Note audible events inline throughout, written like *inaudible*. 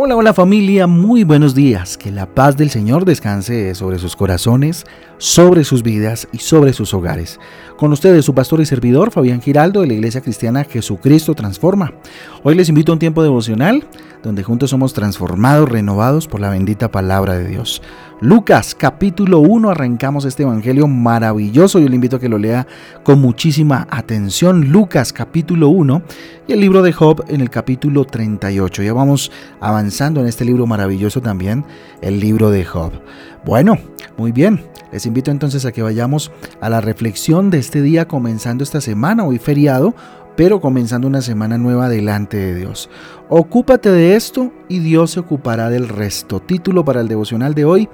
Hola, hola familia, muy buenos días. Que la paz del Señor descanse sobre sus corazones, sobre sus vidas y sobre sus hogares. Con ustedes su pastor y servidor Fabián Giraldo de la Iglesia Cristiana Jesucristo Transforma. Hoy les invito a un tiempo devocional donde juntos somos transformados, renovados por la bendita palabra de Dios. Lucas capítulo 1 arrancamos este evangelio maravilloso. Yo le invito a que lo lea con muchísima atención. Lucas capítulo 1 y el libro de Job en el capítulo 38. Ya vamos avanzando en este libro maravilloso también, el libro de Job. Bueno, muy bien. Les invito entonces a que vayamos a la reflexión de este día comenzando esta semana, hoy feriado, pero comenzando una semana nueva delante de Dios. Ocúpate de esto y Dios se ocupará del resto. Título para el devocional de hoy,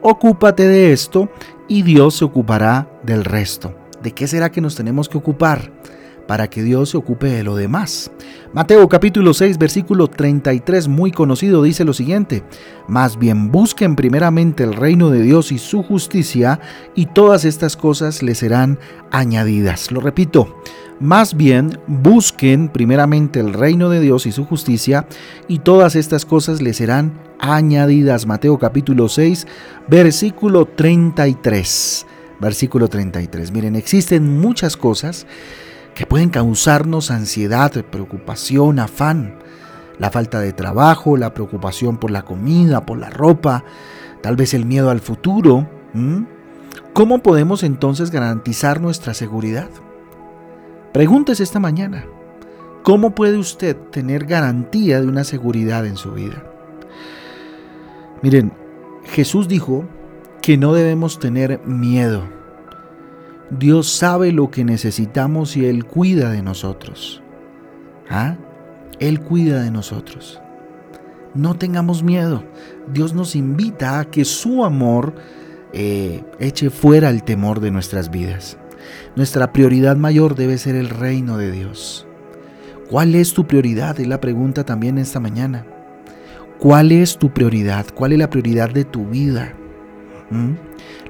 Ocúpate de esto y Dios se ocupará del resto. ¿De qué será que nos tenemos que ocupar? para que Dios se ocupe de lo demás. Mateo capítulo 6 versículo 33 muy conocido dice lo siguiente, más bien busquen primeramente el reino de Dios y su justicia y todas estas cosas les serán añadidas. Lo repito, más bien busquen primeramente el reino de Dios y su justicia y todas estas cosas les serán añadidas. Mateo capítulo 6 versículo 33. Versículo 33. Miren, existen muchas cosas que pueden causarnos ansiedad, preocupación, afán. La falta de trabajo, la preocupación por la comida, por la ropa, tal vez el miedo al futuro. ¿Cómo podemos entonces garantizar nuestra seguridad? Pregúntese esta mañana, ¿cómo puede usted tener garantía de una seguridad en su vida? Miren, Jesús dijo que no debemos tener miedo Dios sabe lo que necesitamos y Él cuida de nosotros. ¿Ah? Él cuida de nosotros. No tengamos miedo. Dios nos invita a que su amor eh, eche fuera el temor de nuestras vidas. Nuestra prioridad mayor debe ser el reino de Dios. ¿Cuál es tu prioridad? Es la pregunta también esta mañana. ¿Cuál es tu prioridad? ¿Cuál es la prioridad de tu vida? ¿Mm?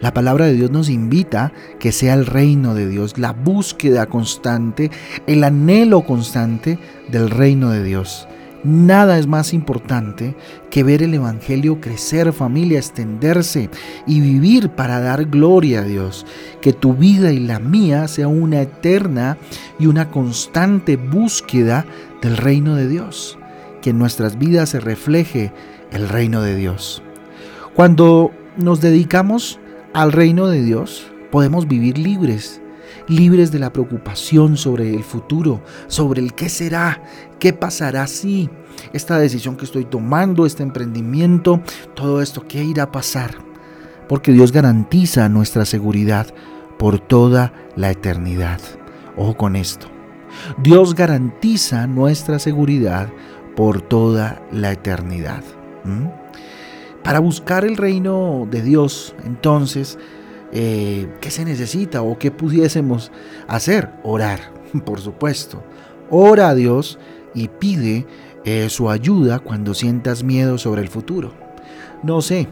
La palabra de Dios nos invita que sea el reino de Dios, la búsqueda constante, el anhelo constante del reino de Dios. Nada es más importante que ver el Evangelio crecer, familia, extenderse y vivir para dar gloria a Dios. Que tu vida y la mía sea una eterna y una constante búsqueda del reino de Dios. Que en nuestras vidas se refleje el reino de Dios. Cuando nos dedicamos al reino de Dios, podemos vivir libres, libres de la preocupación sobre el futuro, sobre el qué será, qué pasará si esta decisión que estoy tomando, este emprendimiento, todo esto, qué irá a pasar. Porque Dios garantiza nuestra seguridad por toda la eternidad. Ojo con esto. Dios garantiza nuestra seguridad por toda la eternidad. Para buscar el reino de Dios, entonces, eh, ¿qué se necesita o qué pudiésemos hacer? Orar, *laughs* por supuesto. Ora a Dios y pide eh, su ayuda cuando sientas miedo sobre el futuro. No sé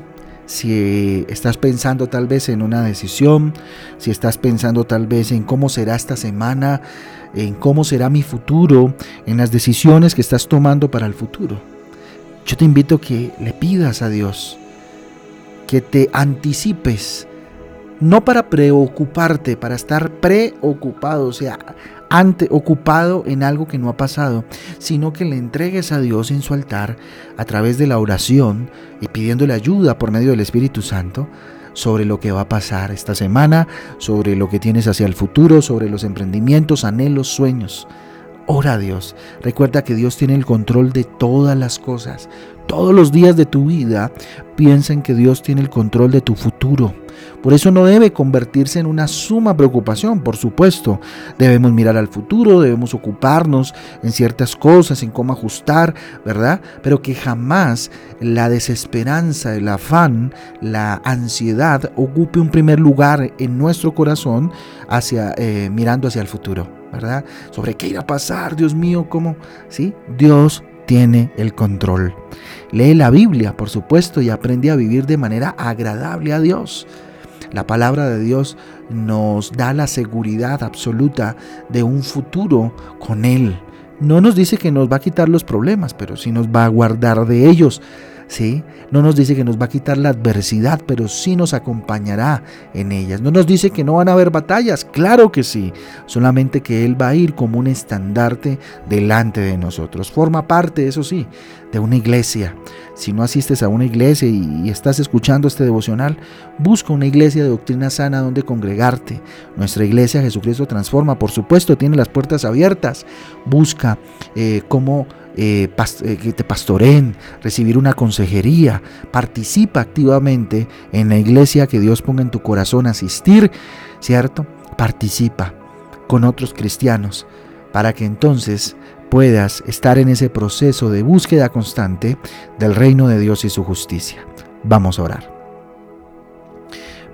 si estás pensando tal vez en una decisión, si estás pensando tal vez en cómo será esta semana, en cómo será mi futuro, en las decisiones que estás tomando para el futuro. Yo te invito a que le pidas a Dios que te anticipes, no para preocuparte, para estar preocupado, o sea, ante, ocupado en algo que no ha pasado, sino que le entregues a Dios en su altar a través de la oración y pidiéndole ayuda por medio del Espíritu Santo sobre lo que va a pasar esta semana, sobre lo que tienes hacia el futuro, sobre los emprendimientos, anhelos, sueños. Ora a Dios. Recuerda que Dios tiene el control de todas las cosas. Todos los días de tu vida piensa en que Dios tiene el control de tu futuro. Por eso no debe convertirse en una suma preocupación, por supuesto. Debemos mirar al futuro, debemos ocuparnos en ciertas cosas, en cómo ajustar, ¿verdad? Pero que jamás la desesperanza, el afán, la ansiedad ocupe un primer lugar en nuestro corazón hacia, eh, mirando hacia el futuro. ¿Verdad? Sobre qué irá a pasar, Dios mío, cómo, ¿sí? Dios tiene el control. Lee la Biblia, por supuesto, y aprende a vivir de manera agradable a Dios. La palabra de Dios nos da la seguridad absoluta de un futuro con Él. no nos dice que nos va a quitar los problemas, pero sí nos va a guardar de ellos. ¿Sí? No nos dice que nos va a quitar la adversidad, pero sí nos acompañará en ellas. No nos dice que no van a haber batallas, claro que sí, solamente que Él va a ir como un estandarte delante de nosotros. Forma parte, eso sí, de una iglesia. Si no asistes a una iglesia y estás escuchando este devocional, busca una iglesia de doctrina sana donde congregarte. Nuestra iglesia Jesucristo Transforma, por supuesto, tiene las puertas abiertas. Busca eh, cómo eh, eh, que te pastoreen, recibir una consejería. Participa activamente en la iglesia que Dios ponga en tu corazón, asistir, ¿cierto? Participa con otros cristianos para que entonces puedas estar en ese proceso de búsqueda constante del reino de Dios y su justicia. Vamos a orar.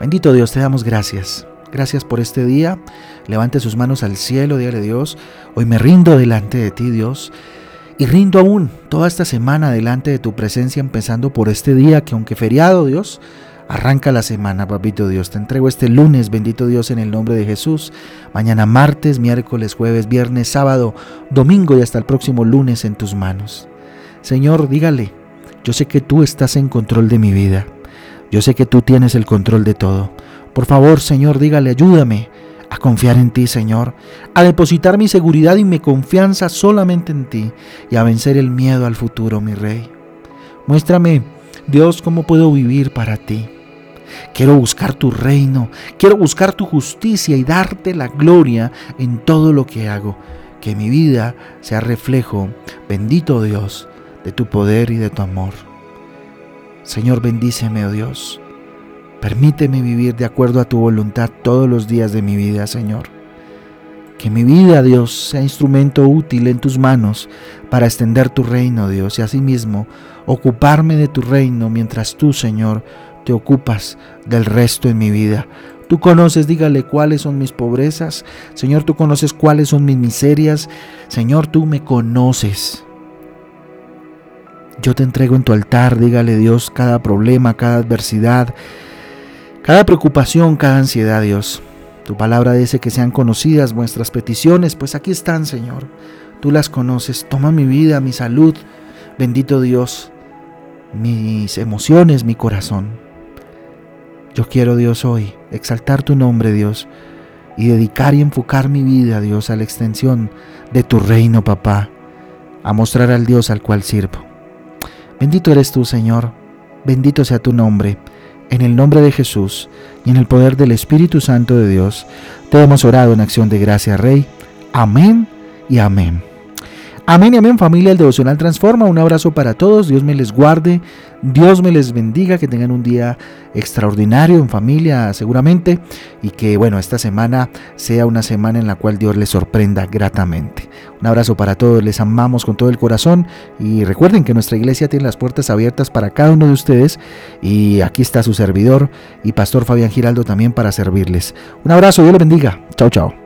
Bendito Dios, te damos gracias. Gracias por este día. Levante sus manos al cielo, dígale Dios, hoy me rindo delante de ti, Dios. Y rindo aún toda esta semana delante de tu presencia, empezando por este día que aunque feriado, Dios, arranca la semana, papito Dios. Te entrego este lunes, bendito Dios, en el nombre de Jesús. Mañana martes, miércoles, jueves, viernes, sábado, domingo y hasta el próximo lunes en tus manos. Señor, dígale, yo sé que tú estás en control de mi vida. Yo sé que tú tienes el control de todo. Por favor, Señor, dígale, ayúdame a confiar en ti, Señor, a depositar mi seguridad y mi confianza solamente en ti y a vencer el miedo al futuro, mi Rey. Muéstrame, Dios, cómo puedo vivir para ti. Quiero buscar tu reino, quiero buscar tu justicia y darte la gloria en todo lo que hago. Que mi vida sea reflejo, bendito Dios, de tu poder y de tu amor. Señor, bendíceme, oh Dios. Permíteme vivir de acuerdo a tu voluntad todos los días de mi vida, Señor. Que mi vida, Dios, sea instrumento útil en tus manos para extender tu reino, Dios, y asimismo ocuparme de tu reino mientras tú, Señor, te ocupas del resto en mi vida. Tú conoces, dígale, cuáles son mis pobrezas. Señor, tú conoces cuáles son mis miserias. Señor, tú me conoces. Yo te entrego en tu altar, dígale Dios, cada problema, cada adversidad, cada preocupación, cada ansiedad, Dios. Tu palabra dice que sean conocidas vuestras peticiones, pues aquí están, Señor. Tú las conoces. Toma mi vida, mi salud, bendito Dios, mis emociones, mi corazón. Yo quiero, Dios, hoy exaltar tu nombre, Dios, y dedicar y enfocar mi vida, Dios, a la extensión de tu reino, papá, a mostrar al Dios al cual sirvo. Bendito eres tú, Señor. Bendito sea tu nombre. En el nombre de Jesús y en el poder del Espíritu Santo de Dios, te hemos orado en acción de gracia, Rey. Amén y amén. Amén y amén familia, el devocional transforma. Un abrazo para todos, Dios me les guarde, Dios me les bendiga, que tengan un día extraordinario en familia seguramente y que bueno, esta semana sea una semana en la cual Dios les sorprenda gratamente. Un abrazo para todos, les amamos con todo el corazón y recuerden que nuestra iglesia tiene las puertas abiertas para cada uno de ustedes y aquí está su servidor y Pastor Fabián Giraldo también para servirles. Un abrazo, Dios les bendiga. Chao, chao.